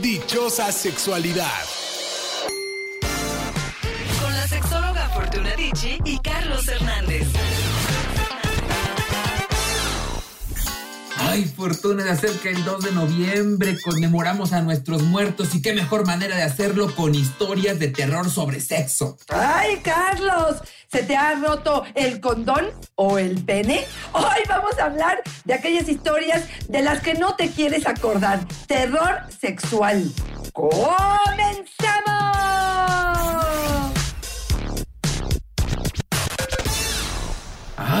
Dichosa sexualidad. Con la sexóloga Fortuna Dicci y Ay, Fortuna, se acerca el 2 de noviembre, conmemoramos a nuestros muertos y qué mejor manera de hacerlo con historias de terror sobre sexo. ¡Ay, Carlos! ¿Se te ha roto el condón o el pene? Hoy vamos a hablar de aquellas historias de las que no te quieres acordar. Terror sexual. ¡Comenzamos!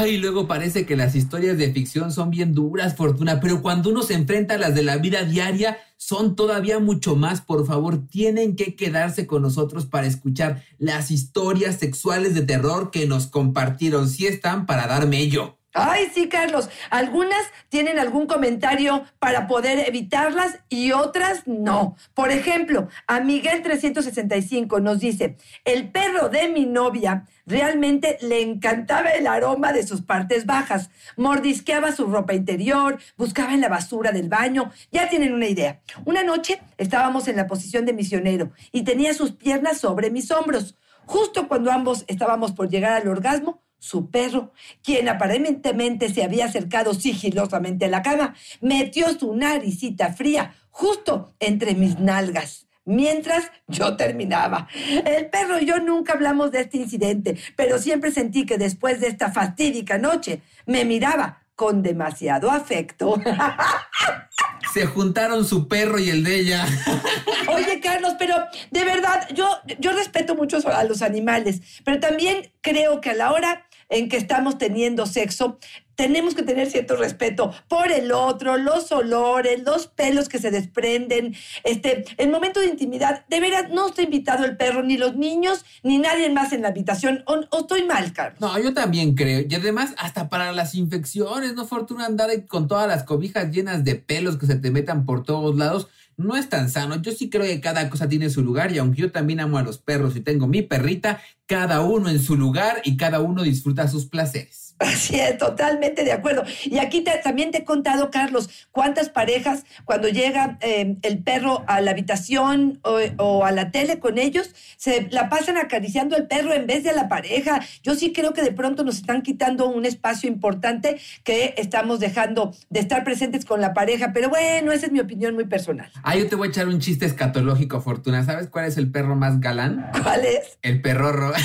Ay, luego parece que las historias de ficción son bien duras, Fortuna, pero cuando uno se enfrenta a las de la vida diaria, son todavía mucho más. Por favor, tienen que quedarse con nosotros para escuchar las historias sexuales de terror que nos compartieron. Si están para dar mello. Ay, sí, Carlos. Algunas tienen algún comentario para poder evitarlas y otras no. Por ejemplo, a Miguel 365 nos dice, el perro de mi novia realmente le encantaba el aroma de sus partes bajas. Mordisqueaba su ropa interior, buscaba en la basura del baño. Ya tienen una idea. Una noche estábamos en la posición de misionero y tenía sus piernas sobre mis hombros. Justo cuando ambos estábamos por llegar al orgasmo, su perro, quien aparentemente se había acercado sigilosamente a la cama, metió su naricita fría justo entre mis nalgas. Mientras yo terminaba. El perro y yo nunca hablamos de este incidente, pero siempre sentí que después de esta fatídica noche me miraba con demasiado afecto. Se juntaron su perro y el de ella. Oye, Carlos, pero de verdad, yo, yo respeto mucho a los animales, pero también creo que a la hora en que estamos teniendo sexo, tenemos que tener cierto respeto por el otro, los olores, los pelos que se desprenden, este, el momento de intimidad. De veras, no está invitado el perro, ni los niños, ni nadie más en la habitación. ¿O, o estoy mal, Carlos? No, yo también creo. Y además, hasta para las infecciones, no fortuna andar con todas las cobijas llenas de pelos que se te metan por todos lados. No es tan sano. Yo sí creo que cada cosa tiene su lugar y aunque yo también amo a los perros y tengo mi perrita, cada uno en su lugar y cada uno disfruta sus placeres. Así es, totalmente de acuerdo. Y aquí te- también te he contado, Carlos, cuántas parejas cuando llega eh, el perro a la habitación o, o a la tele con ellos, se la pasan acariciando al perro en vez de a la pareja. Yo sí creo que de pronto nos están quitando un espacio importante que estamos dejando de estar presentes con la pareja. Pero bueno, esa es mi opinión muy personal. Ah, yo te voy a echar un chiste escatológico, Fortuna. ¿Sabes cuál es el perro más galán? ¿Cuál es? El perrorro.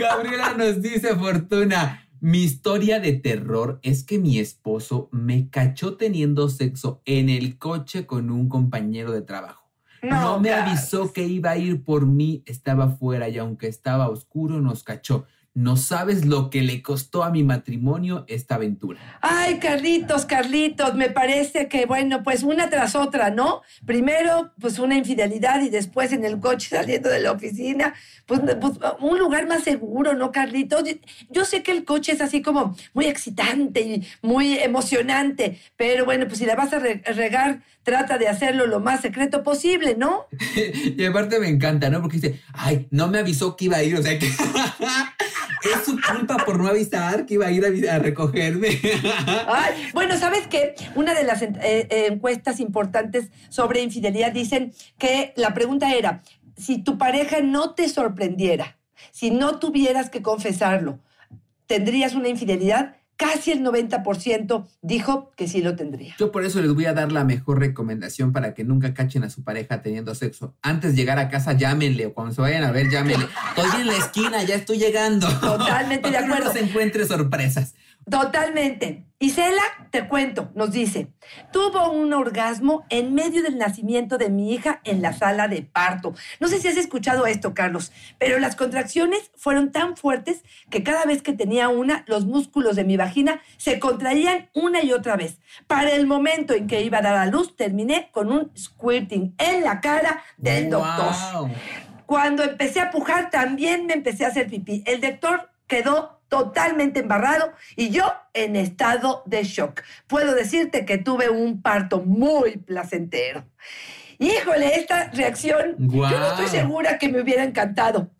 Gabriela nos dice, Fortuna, mi historia de terror es que mi esposo me cachó teniendo sexo en el coche con un compañero de trabajo. No, me Carlos. avisó que iba a ir por mí, estaba fuera y aunque estaba oscuro nos cachó. No sabes lo que le costó a mi matrimonio esta aventura. Ay, Carlitos, Carlitos, me parece que, bueno, pues una tras otra, ¿no? Primero, pues una infidelidad y después en el coche saliendo de la oficina, pues, pues, un lugar más seguro, ¿no, Carlitos? Yo- sé que el coche es así como muy excitante y muy emocionante, pero bueno, pues si la vas a re- regar, trata de hacerlo lo más secreto posible, ¿no? Y aparte me encanta, ¿no? Porque dice, ay, no me avisó que iba a ir, o sea que es su culpa por no avisar que iba a ir a, recogerme. Bueno, ¿sabes qué? Una de las eh, eh, encuestas importantes sobre infidelidad dicen que la pregunta era, si tu pareja no te sorprendiera, si no tuvieras que confesarlo, ¿tendrías una infidelidad? Casi el 90% dijo que sí lo tendría. Yo por eso les voy a dar la mejor recomendación para que nunca cachen a su pareja teniendo sexo. Antes de llegar a casa, llámenle o cuando se vayan a ver, llámenle. Estoy en la esquina, ya estoy llegando. Totalmente de acuerdo. No se encuentre sorpresas. Totalmente. Isela, te cuento, nos dice, tuvo un orgasmo en medio del nacimiento de mi hija en la sala de parto. No sé si has escuchado esto, Carlos, pero las contracciones fueron tan fuertes que cada vez que tenía una, los músculos de mi vagina se contraían una y otra vez. Para el momento en que iba a dar a luz, terminé con un squirting en la cara del doctor. Cuando empecé a pujar, también me empecé a hacer pipí. El doctor quedó totalmente embarrado y yo en estado de shock. Puedo decirte que tuve un parto muy placentero. Híjole, esta reacción, yo no estoy segura que me hubiera encantado.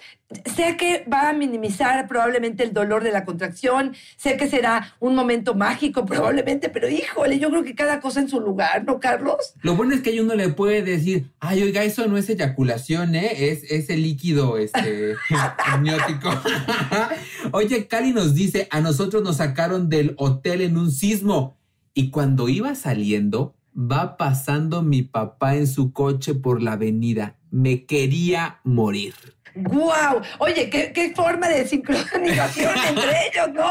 Sé que va a minimizar probablemente el dolor de la contracción, sé que será un momento mágico probablemente, pero híjole, yo creo que cada cosa en su lugar, ¿no, Carlos? Lo bueno es que uno le puede decir, ay, oiga, eso no es eyaculación, ¿eh? Es, es el líquido este, amniótico. Oye, Cali nos dice, a nosotros nos sacaron del hotel en un sismo y cuando iba saliendo, va pasando mi papá en su coche por la avenida. Me quería morir. ¡Guau! Oye, ¿qué, qué forma de sincronización entre ellos, ¿no?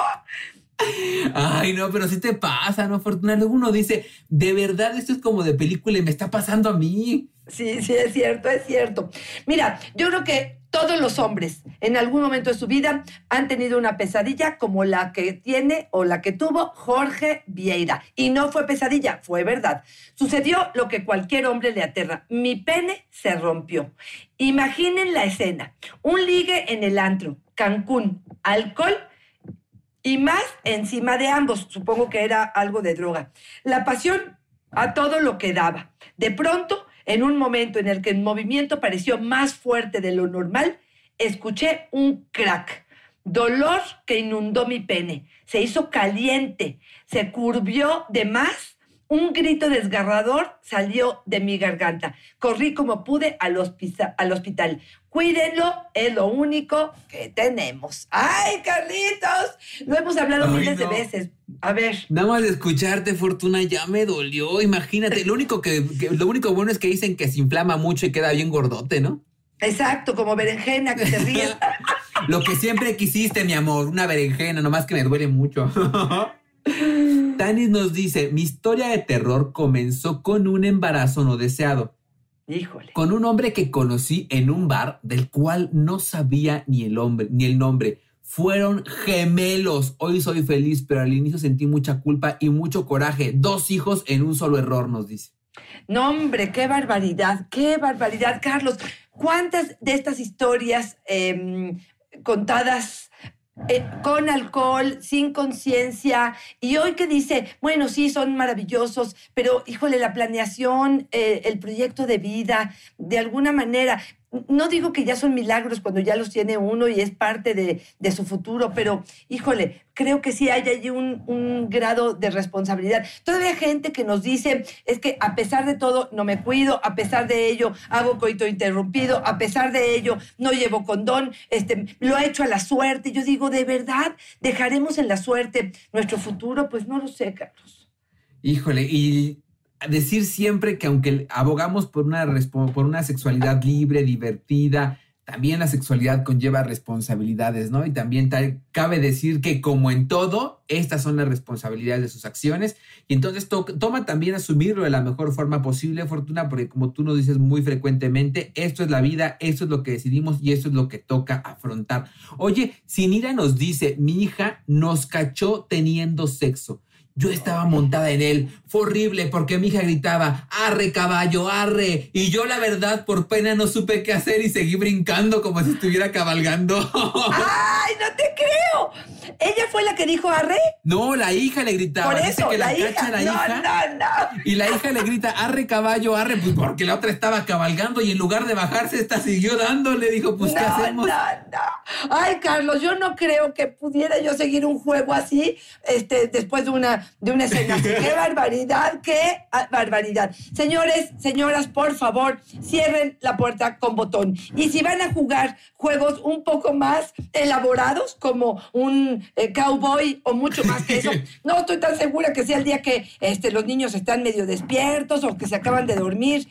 Ay, no, pero sí te pasa, ¿no, Fortuna? Luego uno dice, de verdad, esto es como de película y me está pasando a mí. Sí, sí, es cierto, es cierto. Mira, yo creo que todos los hombres en algún momento de su vida han tenido una pesadilla como la que tiene o la que tuvo Jorge Vieira. Y no fue pesadilla, fue verdad. Sucedió lo que cualquier hombre le aterra. Mi pene se rompió. Imaginen la escena. Un ligue en el antro, Cancún, alcohol y más encima de ambos. Supongo que era algo de droga. La pasión a todo lo que daba. De pronto en un momento en el que el movimiento pareció más fuerte de lo normal, escuché un crack. Dolor que inundó mi pene. Se hizo caliente. Se curvió de más. Un grito desgarrador salió de mi garganta. Corrí como pude al, al hospital. Cuídenlo, es lo único que tenemos. ¡Ay, Carlitos! Lo hemos hablado Ay, miles de veces. A ver. Nada más de escucharte, Fortuna, ya me dolió. Imagínate, lo único que, que- lo único bueno es que dicen que se inflama mucho y queda bien gordote, ¿no? Exacto, como berenjena que te ríes. Lo que siempre quisiste, mi amor, una berenjena, nomás que me duele mucho. Tanis nos dice, mi historia de terror comenzó con un embarazo no deseado, Híjole. con un hombre que conocí en un bar del cual no sabía ni el hombre, ni el nombre. Fueron gemelos. Hoy soy feliz, pero al inicio sentí mucha culpa y mucho coraje. Dos hijos en un solo error, nos dice. No, hombre, qué barbaridad, qué barbaridad, Carlos. ¿Cuántas de estas historias em, contadas con alcohol, sin conciencia, y hoy que dice, bueno, sí, son maravillosos, pero híjole, la planeación, eh, el proyecto de vida, de alguna manera, no digo que ya son milagros cuando ya los tiene uno y es parte de, su futuro, pero híjole, creo que sí hay allí un, un grado de responsabilidad. Todavía hay gente que nos dice, es que a pesar de todo no me cuido, a pesar de ello hago coito interrumpido, a pesar de ello no llevo condón, este, lo he hecho a la suerte. Yo digo, ¿de verdad dejaremos en la suerte nuestro futuro? Pues no lo sé, Carlos. Híjole, y decir siempre que aunque abogamos por una, por una sexualidad libre, divertida, también la sexualidad conlleva responsabilidades, ¿no? Y también cabe decir que como en todo, estas son las responsabilidades de sus acciones. Y entonces to- toma también asumirlo de la mejor forma posible, Fortuna, porque como tú nos dices muy frecuentemente, esto es la vida, esto es lo que decidimos y esto es lo que toca afrontar. Oye, Sinira nos dice, mi hija nos cachó teniendo sexo. Yo estaba montada en él. Fue horrible porque mi hija gritaba, arre caballo, arre. Y yo la verdad por pena no supe qué hacer y seguí brincando como si estuviera cabalgando. ¡Ay, no te creo! ¿Ella fue la que dijo arre? no, la hija le gritaba. Por Dice eso, que la, la hija. cacha la no, hija. no, no. Y la hija le grita, arre caballo, arre, pues porque la otra estaba cabalgando y en lugar de bajarse, esta siguió dándole. Dijo, pues ¿qué no, hacemos? No, no. Ay, Carlos, yo no creo que pudiera yo seguir un juego así este, después de una, de una escena. ¡Qué barbaridad! ¡Qué ah, barbaridad! Señores, señoras, por favor, cierren la puerta con botón. Y si van a jugar juegos un poco más elaborados, como un eh, cowboy o mucho más que eso, no estoy tan segura que sea el día que este, los niños están medio despiertos o que se acaban de dormir.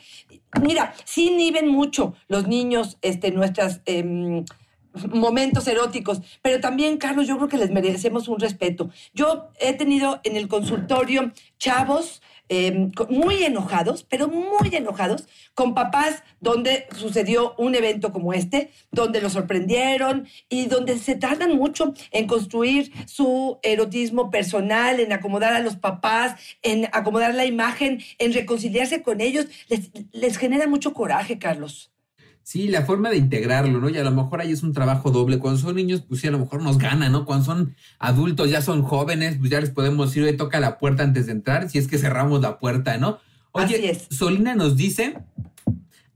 Mira, sí inhiben mucho los niños este, nuestras... em, momentos eróticos, pero también, Carlos, yo creo que les merecemos un respeto. Yo he tenido en el consultorio chavos co- muy enojados, pero muy enojados, con papás donde sucedió un evento como este, donde lo sorprendieron y donde se tardan mucho en construir su erotismo personal, en acomodar a los papás, en acomodar la imagen, en reconciliarse con ellos. Les genera mucho coraje, Carlos. Sí, la forma de integrarlo, ¿no? Y a lo mejor ahí es un trabajo doble. Cuando son niños, pues sí, a lo mejor nos gana, ¿no? Cuando son adultos, ya son jóvenes, pues ya les podemos decir, oye, toca la puerta antes de entrar, si es que cerramos la puerta, ¿no? Oye, Así es. Solina nos dice,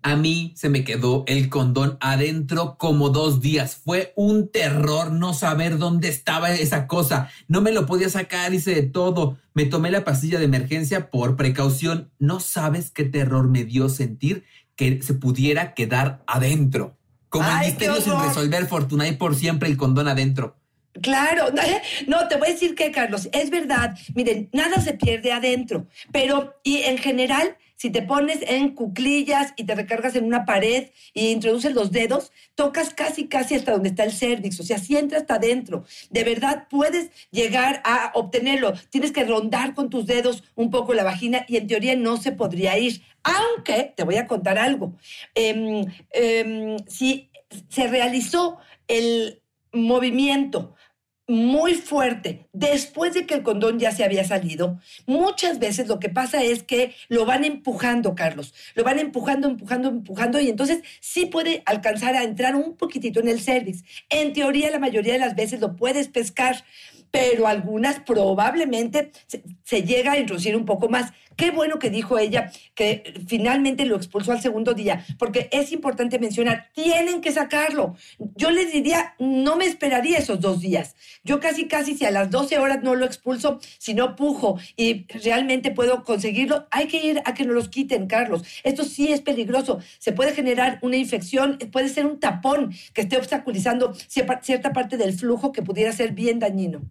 A mí se me quedó el condón adentro como dos días. Fue un terror no saber dónde estaba esa cosa. No me lo podía sacar, hice de todo. Me tomé la pastilla de emergencia por precaución. No sabes qué terror me dio sentir que se pudiera quedar adentro. Como el misterio sin resolver, Fortuna, y por siempre el condón adentro. Claro, no, te voy a decir que, Carlos, es verdad. Miren, nada se pierde adentro, pero y en general, si te pones en cuclillas y te recargas en una pared y introduces los dedos, tocas casi, casi hasta donde está el cervix, o sea, si entra hasta adentro. De verdad puedes llegar a obtenerlo. Tienes que rondar con tus dedos un poco la vagina y en teoría no se podría ir. Aunque, te voy a contar algo, Em, em, si se realizó el movimiento muy fuerte después de que el condón ya se había salido, muchas veces lo que pasa es que lo van empujando, Carlos, lo van empujando, empujando, empujando y entonces sí puede alcanzar a entrar un poquitito en el cervix. En teoría, la mayoría de las veces lo puedes pescar, pero algunas probablemente se, se llega a introducir un poco más. Qué bueno que dijo ella que finalmente lo expulsó al segundo día, porque es importante mencionar, tienen que sacarlo. Yo les diría, no me esperaría esos dos días. Yo casi, casi, si a las 12 horas no lo expulso, si no pujo y realmente puedo conseguirlo, hay que ir a que nos los quiten, Carlos. Esto sí es peligroso. Se puede generar una infección, puede ser un tapón que esté obstaculizando cierta parte del flujo que pudiera ser bien dañino.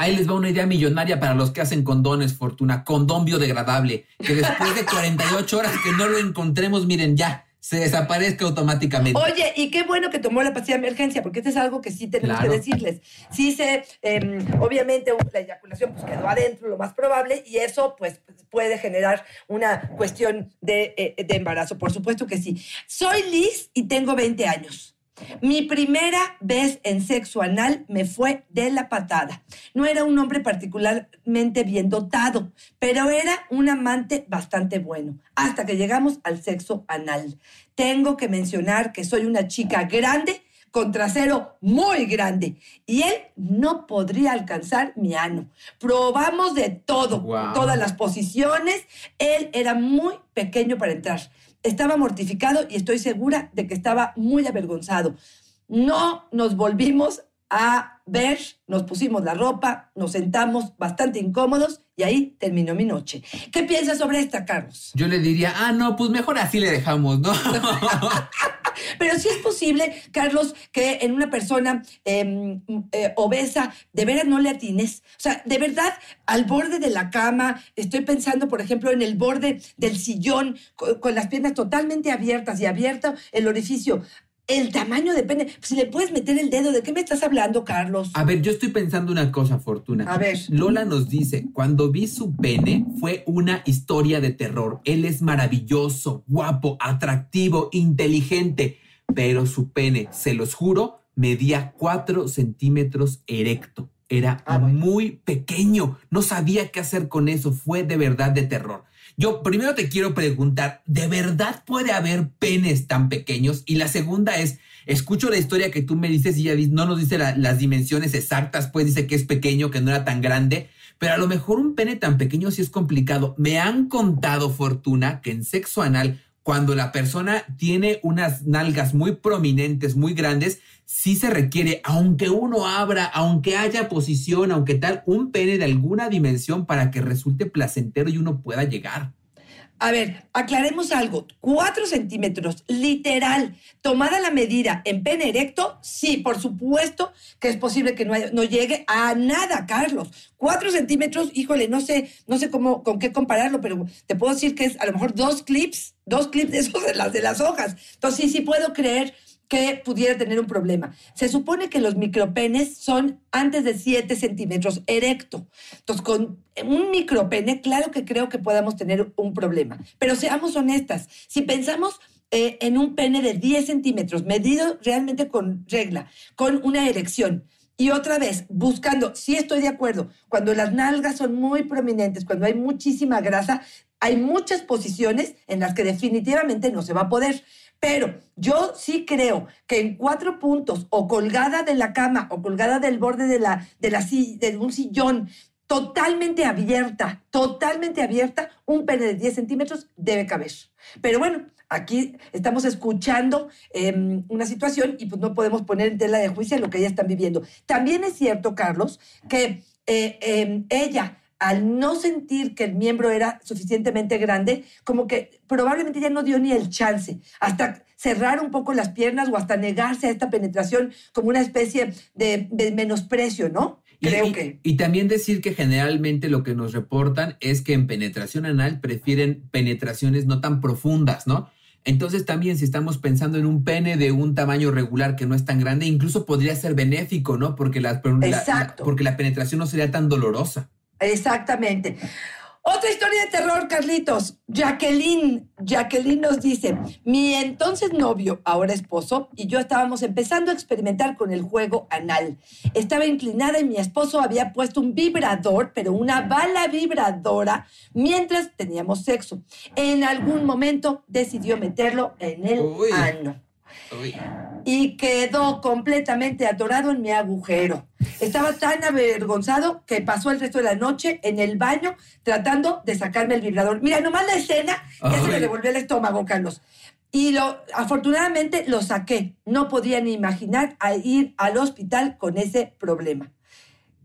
Ahí les va una idea millonaria para los que hacen condones, Fortuna. Condón biodegradable. Que después de 48 horas que no lo encontremos, miren, ya, se desaparezca automáticamente. Oye, y qué bueno que tomó la pastilla de emergencia, porque esto es algo que sí tenemos Claro. que decirles. Sí se, eh, obviamente la eyaculación pues quedó adentro, lo más probable, y eso pues puede generar una cuestión de, eh, de embarazo, por supuesto que sí. Soy Liz y tengo 20 años. Mi primera vez en sexo anal me fue de la patada. No era un hombre particularmente bien dotado, pero era un amante bastante bueno, hasta que llegamos al sexo anal. Tengo que mencionar que soy una chica grande con trasero muy grande y él no podría alcanzar mi ano. Probamos de todo, todas las posiciones. Él era muy pequeño para entrar. Estaba mortificado y estoy segura de que estaba muy avergonzado. No nos volvimos a ver, nos pusimos la ropa, nos sentamos bastante incómodos y ahí terminó mi noche. ¿Qué piensas sobre esta, Carlos? Yo le diría, ah, no, pues mejor así le dejamos, ¿no? Pero sí es posible, Carlos, que en una persona eh, eh, obesa, de veras no le atines. O sea, de verdad, al borde de la cama, estoy pensando, por ejemplo, en el borde del sillón, co- con, las piernas totalmente abiertas y abierto el orificio. El tamaño depende. Si le puedes meter el dedo, ¿de qué me estás hablando, Carlos? A ver, yo estoy pensando una cosa, Fortuna. A ver. Lola nos dice, cuando vi su pene fue una historia de terror. Él es maravilloso, guapo, atractivo, inteligente, pero su pene, se los juro, medía 4 centímetros erecto. Era Ah, bueno. muy pequeño. No sabía qué hacer con eso. Fue de verdad de terror. Yo primero te quiero preguntar, ¿de verdad puede haber penes tan pequeños? Y la segunda es, escucho la historia que tú me dices y ya no nos dice la- las dimensiones exactas, pues dice que es pequeño, que no era tan grande, pero a lo mejor un pene tan pequeño sí es complicado. Me han contado, Fortuna, que en sexo anal, cuando la persona tiene unas nalgas muy prominentes, muy grandes, sí se requiere, aunque uno abra, aunque haya posición, aunque tal, un pene de alguna dimensión para que resulte placentero y uno pueda llegar. A ver, aclaremos algo. Cuatro centímetros, literal, tomada la medida en pene erecto, sí, por supuesto que es posible que no, no llegue a nada, Carlos. Cuatro centímetros, híjole, no sé, no sé cómo, con qué compararlo, pero te puedo decir que es a lo mejor dos clips, dos clips de esos de las de las hojas. Entonces, sí, sí puedo creer que pudiera tener un problema. Se supone que los micropenes son antes de 7 centímetros erecto. Entonces, con un micropene, claro que creo que podamos tener un problema. Pero seamos honestas, si pensamos eh, en un pene de 10 centímetros, medido realmente con regla, con una erección, y otra vez, buscando, sí estoy de acuerdo, cuando las nalgas son muy prominentes, cuando hay muchísima grasa, hay muchas posiciones en las que definitivamente no se va a poder. Pero yo sí creo que en cuatro puntos, o colgada de la cama, o colgada del borde de, la, de, la, de un sillón, totalmente abierta, totalmente abierta, un pene de 10 centímetros debe caber. Pero bueno, aquí estamos escuchando em, una situación y pues no podemos poner en tela de juicio lo que ellas están viviendo. También es cierto, Carlos, que eh, em, ella al no sentir que el miembro era suficientemente grande, como que probablemente ya no dio ni el chance, hasta cerrar un poco las piernas o hasta negarse a esta penetración como una especie de, menosprecio, ¿no? Creo y, que. Y también decir que generalmente lo que nos reportan es que en penetración anal prefieren penetraciones no tan profundas, ¿no? Entonces también si estamos pensando en un pene de un tamaño regular que no es tan grande, incluso podría ser benéfico, ¿no? Porque la, porque la penetración no sería tan dolorosa. Exactamente. Otra historia de terror, Carlitos. Jacqueline, Jacqueline nos dice, mi entonces novio, ahora esposo, y yo estábamos empezando a experimentar con el juego anal. Estaba inclinada y mi esposo había puesto un vibrador, pero una bala vibradora, mientras teníamos sexo. En algún momento decidió meterlo en el ano y quedó completamente atorado en mi agujero. Estaba tan avergonzado que pasó el resto de la noche en el baño tratando de sacarme el vibrador. Mira, nomás la escena ya se me devolvió el estómago, Carlos. Y lo, afortunadamente lo saqué. No podía ni imaginar a ir al hospital con ese problema.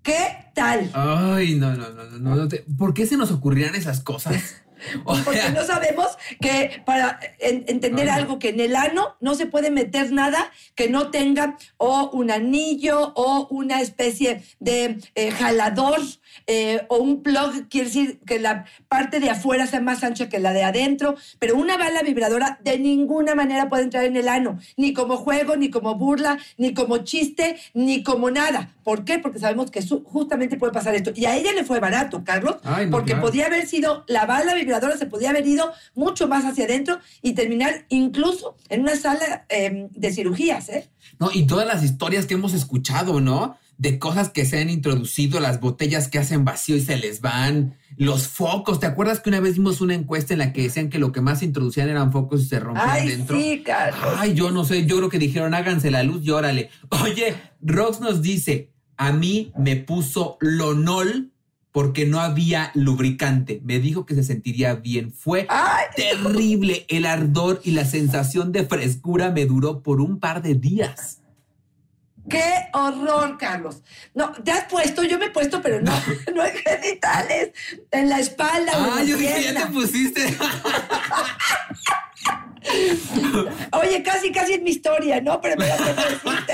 ¿Qué tal? Ay, no, no, no, no. no ¿Por qué se nos ocurrían esas cosas? Porque no sabemos que para entender algo que en el ano no se puede meter nada que no tenga o un anillo o una especie de eh, jalador eh, o un plug, quiere decir que la parte de afuera sea más ancha que la de adentro, pero una bala vibradora de ninguna manera puede entrar en el ano, ni como juego, ni como burla, ni como chiste, ni como nada. ¿Por qué? Porque sabemos que justamente puede pasar esto. Y a ella le fue barato, Carlos, porque podía haber sido la bala vibradora, se podía haber ido mucho más hacia adentro y terminar incluso en una sala em, de cirugías. ¿eh? No, y todas las historias que hemos escuchado, ¿no? de cosas que se han introducido, las botellas que hacen vacío y se les van, los focos. ¿Te acuerdas que una vez vimos una encuesta en la que decían que lo que más introducían eran focos y se rompían Ay, dentro? Sí, Carlos. Ay, yo no sé, yo creo que dijeron háganse la luz y órale. Oye, Rox nos dice, a mí me puso Lonol porque no había lubricante. Me dijo que se sentiría bien. Fue terrible. El ardor y la sensación de frescura me duró por un par de días. ¡Qué horror, Carlos! No, te has puesto, yo me he puesto, pero no, no en genitales, en la espalda. Ah, yo dije, ya te pusiste. Oye, casi, casi es mi historia, ¿no? Pero me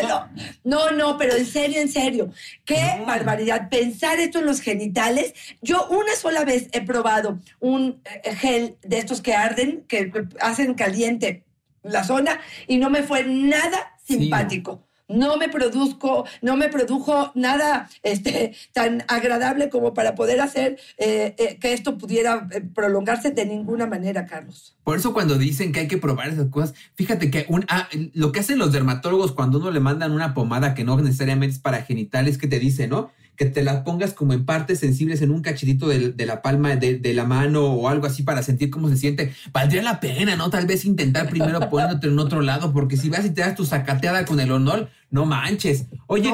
no. No, no, pero en serio, en serio. Qué barbaridad. Pensar esto en los genitales. Yo una sola vez he probado un eh, gel de estos que arden, que hacen caliente la zona, y no me fue nada simpático no me produzco, no me produjo nada este, tan agradable como para poder hacer eh, eh, que esto pudiera eh, prolongarse de ninguna manera, Carlos. Por eso cuando dicen que hay que probar esas cosas, fíjate que un, ah, lo que hacen los dermatólogos cuando uno le mandan una pomada que no necesariamente es para genitales, que te dice, ¿no? Que te la pongas como en partes sensibles en un cachitito de, la palma de, la mano o algo así para sentir cómo se siente. Valdría la pena, ¿no? Tal vez intentar primero poniéndote en otro lado, porque si vas y te das tu sacateada con el honor, no manches. Oye,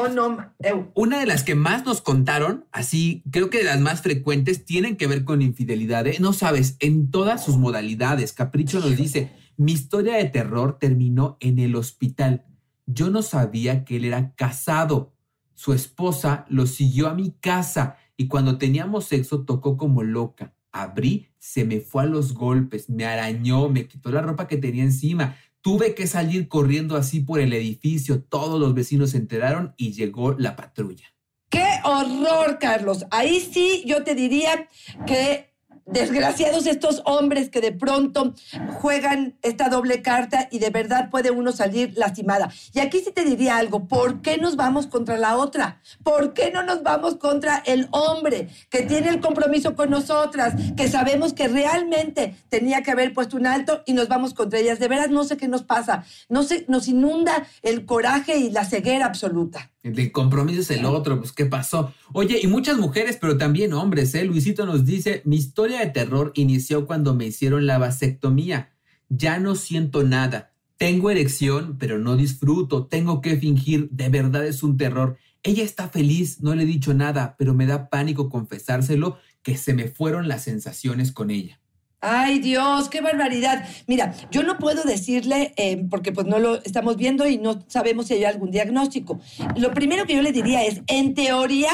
una de las que más nos contaron, así creo que de las más frecuentes, tienen que ver con infidelidad. ¿eh? No sabes, en todas sus modalidades. Capricho nos dice, mi historia de terror terminó en el hospital. Yo no sabía que él era casado su esposa lo siguió a mi casa y cuando teníamos sexo tocó como loca. Abrí, se me fue a los golpes, me arañó, me quitó la ropa que tenía encima. Tuve que salir corriendo así por el edificio. Todos los vecinos se enteraron y llegó la patrulla. ¡Qué horror, Carlos! Ahí sí yo te diría que desgraciados estos hombres que de pronto juegan esta doble carta y de verdad puede uno salir lastimada. Y aquí sí te diría algo, ¿por qué nos vamos contra la otra? ¿Por qué no nos vamos contra el hombre que tiene el compromiso con nosotras, que sabemos que realmente tenía que haber puesto un alto y nos vamos contra ellas? De veras no sé qué nos pasa, no sé, nos inunda el coraje y la ceguera absoluta. El compromiso es el otro, pues ¿qué pasó? Oye, y muchas mujeres, pero también hombres, ¿eh? Luisito nos dice, mi historia de terror inició cuando me hicieron la vasectomía. Ya no siento nada. Tengo erección, pero no disfruto. Tengo que fingir. De verdad es un terror. Ella está feliz, no le he dicho nada, pero me da pánico confesárselo que se me fueron las sensaciones con ella. Ay Dios, qué barbaridad. Mira, yo no puedo decirle, eh, porque pues no lo estamos viendo y no sabemos si hay algún diagnóstico. Lo primero que yo le diría es, en teoría,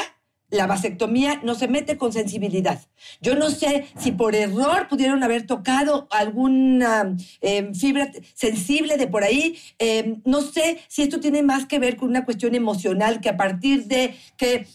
la vasectomía no se mete con sensibilidad. Yo no sé si por error pudieron haber tocado alguna em, fibra sensible de por ahí. Em, no sé si esto tiene más que ver con una cuestión emocional, que a partir de que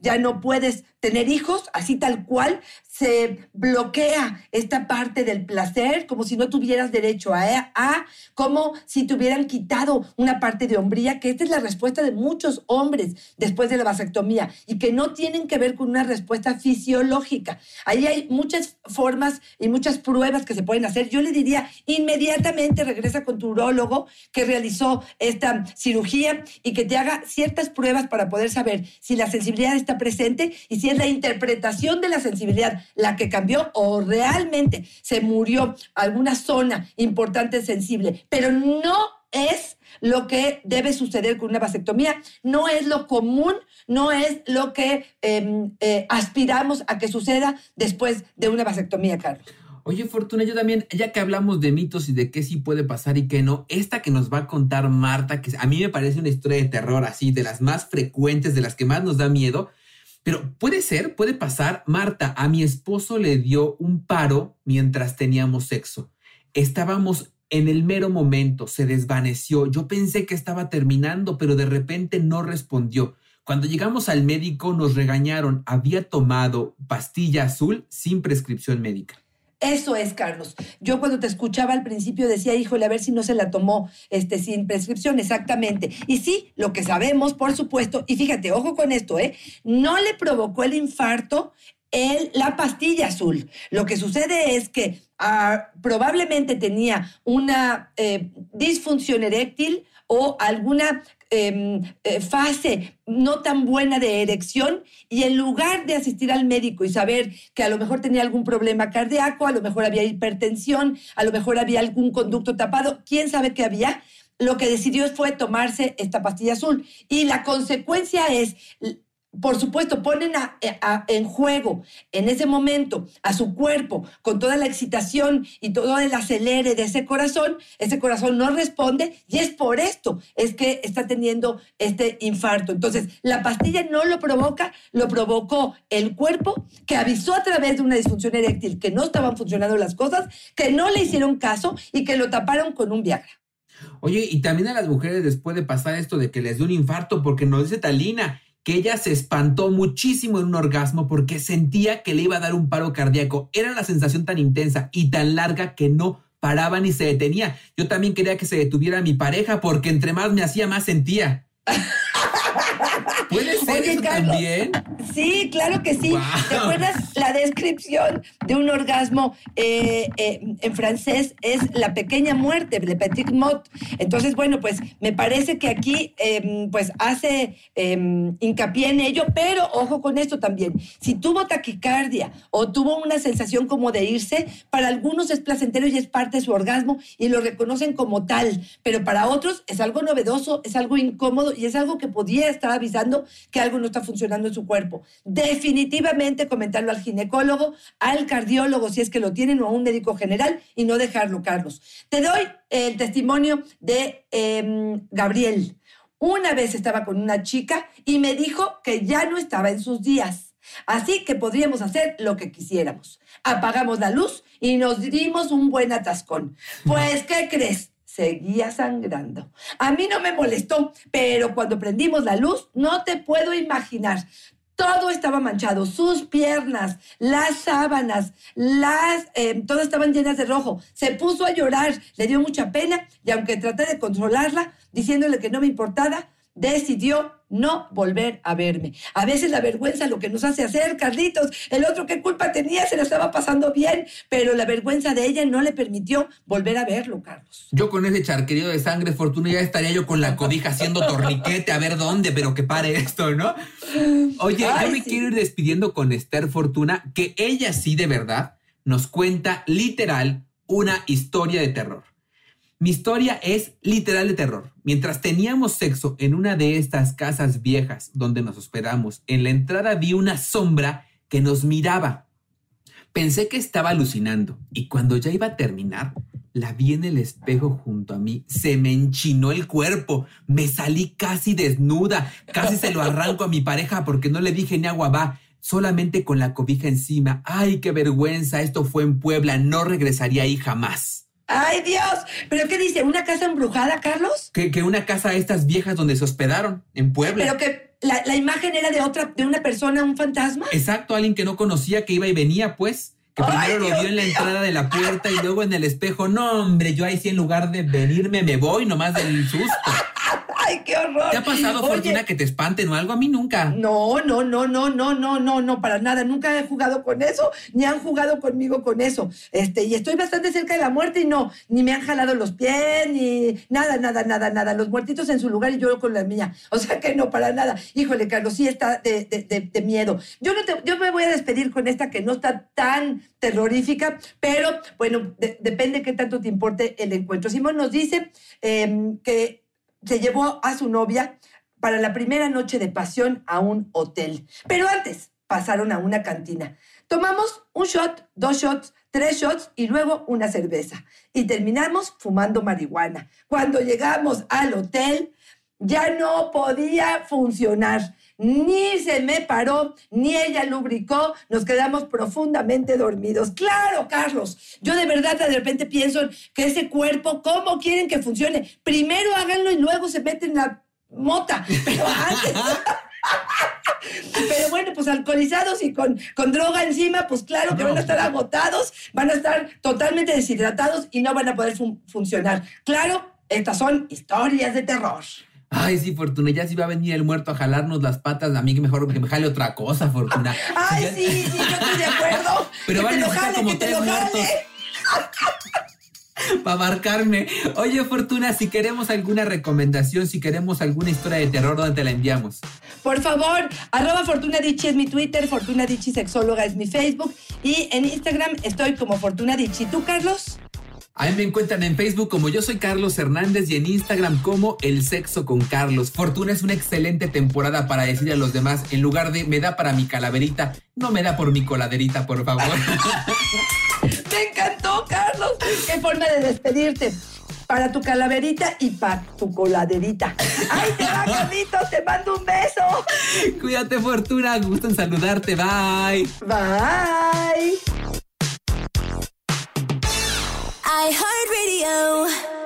ya no puedes tener hijos, así tal cual, se bloquea esta parte del placer, como si no tuvieras derecho a, a, como si te hubieran quitado una parte de hombría, que esta es la respuesta de muchos hombres después de la vasectomía y que no tienen que ver con una respuesta fisiológica. Ahí hay muchas formas y muchas pruebas que se pueden hacer. Yo le diría, inmediatamente regresa con tu urólogo que realizó esta cirugía y que te haga ciertas pruebas para poder saber si la sensibilidad está presente y si es la interpretación de la sensibilidad la que cambió o realmente se murió alguna zona importante sensible, pero no es lo que debe suceder con una vasectomía, no es lo común, no es lo que em, eh, aspiramos a que suceda después de una vasectomía, Carlos. Oye, Fortuna, yo también, ya que hablamos de mitos y de qué sí puede pasar y qué no, esta que nos va a contar Marta, que a mí me parece una historia de terror así, de las más frecuentes, de las que más nos da miedo, pero puede ser, puede pasar, Marta, a mi esposo le dio un paro mientras teníamos sexo. Estábamos en el mero momento, se desvaneció. Yo pensé que estaba terminando, pero de repente no respondió. Cuando llegamos al médico nos regañaron, había tomado pastilla azul sin prescripción médica. Eso es, Carlos. Yo cuando te escuchaba al principio decía, híjole, a ver si no se la tomó este, sin prescripción, exactamente. Y sí, lo que sabemos, por supuesto, y fíjate, ojo con esto, ¿eh? No le provocó el infarto el, la pastilla azul. Lo que sucede es que ah, probablemente tenía una eh, disfunción eréctil o alguna Em, eh, fase no tan buena de erección y en lugar de asistir al médico y saber que a lo mejor tenía algún problema cardíaco, a lo mejor había hipertensión, a lo mejor había algún conducto tapado, quién sabe qué había, lo que decidió fue tomarse esta pastilla azul. Y la consecuencia es por supuesto, ponen eh, en juego en ese momento a su cuerpo con toda la excitación y todo el acelere de ese corazón, ese corazón no responde y es por esto, es que está teniendo este infarto. Entonces, la pastilla no lo provoca, lo provocó el cuerpo que avisó a través de una disfunción eréctil que no estaban funcionando las cosas, que no le hicieron caso y que lo taparon con un Viagra. Oye, y también a las mujeres después de pasar esto de que les dio un infarto, porque nos dice Talina, que ella se espantó muchísimo en un orgasmo porque sentía que le iba a dar un paro cardíaco. Era la sensación tan intensa y tan larga que no paraba ni se detenía. Yo también quería que se detuviera mi pareja porque entre más me hacía, más sentía. ¿Puede ser eso también? Sí, claro que sí. ¿Te acuerdas la descripción de un orgasmo eh, eh, en francés? Es la pequeña muerte, de petit mot. Entonces, bueno, pues me parece que aquí em, pues hace em, hincapié en ello, pero ojo con esto también. Si tuvo taquicardia o tuvo una sensación como de irse, para algunos es placentero y es parte de su orgasmo y lo reconocen como tal, pero para otros es algo novedoso, es algo incómodo y es algo que podía estar avisando que algo no está funcionando en su cuerpo. Definitivamente comentarlo al ginecólogo, al cardiólogo, si es que lo tienen, o a un médico general, y no dejarlo, Carlos. Te doy el testimonio de em, Gabriel. Una vez estaba con una chica y me dijo que ya no estaba en sus días. Así que podríamos hacer lo que quisiéramos. Apagamos la luz y nos dimos un buen atascón. Pues, ¿qué crees? Seguía sangrando. A mí no me molestó, pero cuando prendimos la luz, no te puedo imaginar. Todo estaba manchado, sus piernas, las sábanas, las, eh, todas estaban llenas de rojo. Se puso a llorar, le dio mucha pena y aunque traté de controlarla, diciéndole que no me importaba, decidió no volver a verme. A veces la vergüenza lo que nos hace hacer, Carlitos, el otro qué culpa tenía, se lo estaba pasando bien, pero la vergüenza de ella no le permitió volver a verlo, Carlos. Yo con ese charquerío de sangre, Fortuna, ya estaría yo con la cobija haciendo torniquete a ver dónde, pero que pare esto, ¿no? Oye, yo me quiero ir despidiendo con Esther Fortuna, que ella sí de verdad nos cuenta literal una historia de terror. Mi historia es literal de terror. Mientras teníamos sexo en una de estas casas viejas donde nos hospedamos, en la entrada vi una sombra que nos miraba. Pensé que estaba alucinando y cuando ya iba a terminar, la vi en el espejo junto a mí. Se me enchinó el cuerpo. Me salí casi desnuda. Casi se lo arranco a mi pareja porque no le dije ni agua va. Solamente con la cobija encima. Ay, qué vergüenza. Esto fue en Puebla. No regresaría ahí jamás. ¡Ay, Dios! ¿Pero qué dice? ¿Una casa embrujada, Carlos? Que, que una casa de estas viejas donde se hospedaron, en Puebla. Pero que la, la imagen era de otra, de una persona, un fantasma. Exacto, alguien que no conocía, que iba y venía, pues. Que primero lo vio en la entrada de la puerta y luego en el espejo. No, hombre, yo ahí sí en lugar de venirme me voy nomás del susto. ¡Ay, qué horror! ¿Te ha pasado, Oye, Fortuna, que te espanten o algo? A mí nunca. No, no, no, no, no, no, no, no, para nada. Nunca he jugado con eso, ni han jugado conmigo con eso. Este, y estoy bastante cerca de la muerte y no, ni me han jalado los pies, ni nada, nada, nada, nada. Los muertitos en su lugar y yo con la mía. O sea que no, para nada. Híjole, Carlos, sí está de, de- de- de miedo. Yo, no te- yo me voy a despedir con esta que no está tan terrorífica, pero bueno, de- depende qué tanto te importe el encuentro. Simón nos dice em, que se llevó a su novia para la primera noche de pasión a un hotel. Pero antes pasaron a una cantina. Tomamos un shot, dos shots, tres shots y luego una cerveza. Y terminamos fumando marihuana. Cuando llegamos al hotel, ya no podía funcionar. Ni se me paró, ni ella lubricó, nos quedamos profundamente dormidos. Claro, Carlos, yo de verdad de repente pienso que ese cuerpo, ¿cómo quieren que funcione? Primero háganlo y luego se meten la mota, pero antes... Pero bueno, pues alcoholizados y con, con droga encima, pues claro que No. van a estar agotados, van a estar totalmente deshidratados y no van a poder fun- funcionar. Claro, estas son historias de terror. Ay, sí, Fortuna, ya si va a venir el muerto a jalarnos las patas, a mí que mejor que me jale otra cosa, Fortuna. Ay, sí, sí, yo estoy de acuerdo. Pero que van te a lo necesitar jale, como que te tres lo muertos. Para marcarme. Oye, Fortuna, si queremos alguna recomendación, si queremos alguna historia de terror, ¿dónde te la enviamos? Por favor, arroba Fortuna Dichi es mi Twitter, Fortuna Dichi Sexóloga es mi Facebook y en Instagram estoy como Fortuna Dichi. ¿Tú, Carlos? Ahí me encuentran en Facebook como yo soy Carlos Hernández y en Instagram como El Sexo con Carlos. Fortuna es una excelente temporada para decirle a los demás, en lugar de me da para mi calaverita, no me da por mi coladerita, por favor. Me encantó, Carlos. Qué forma de despedirte. Para tu calaverita y para tu coladerita. ¡Ay, te va, Carlitos! ¡Te mando un beso! Cuídate, Fortuna. Gusto en saludarte. Bye. Bye. I Heart Radio.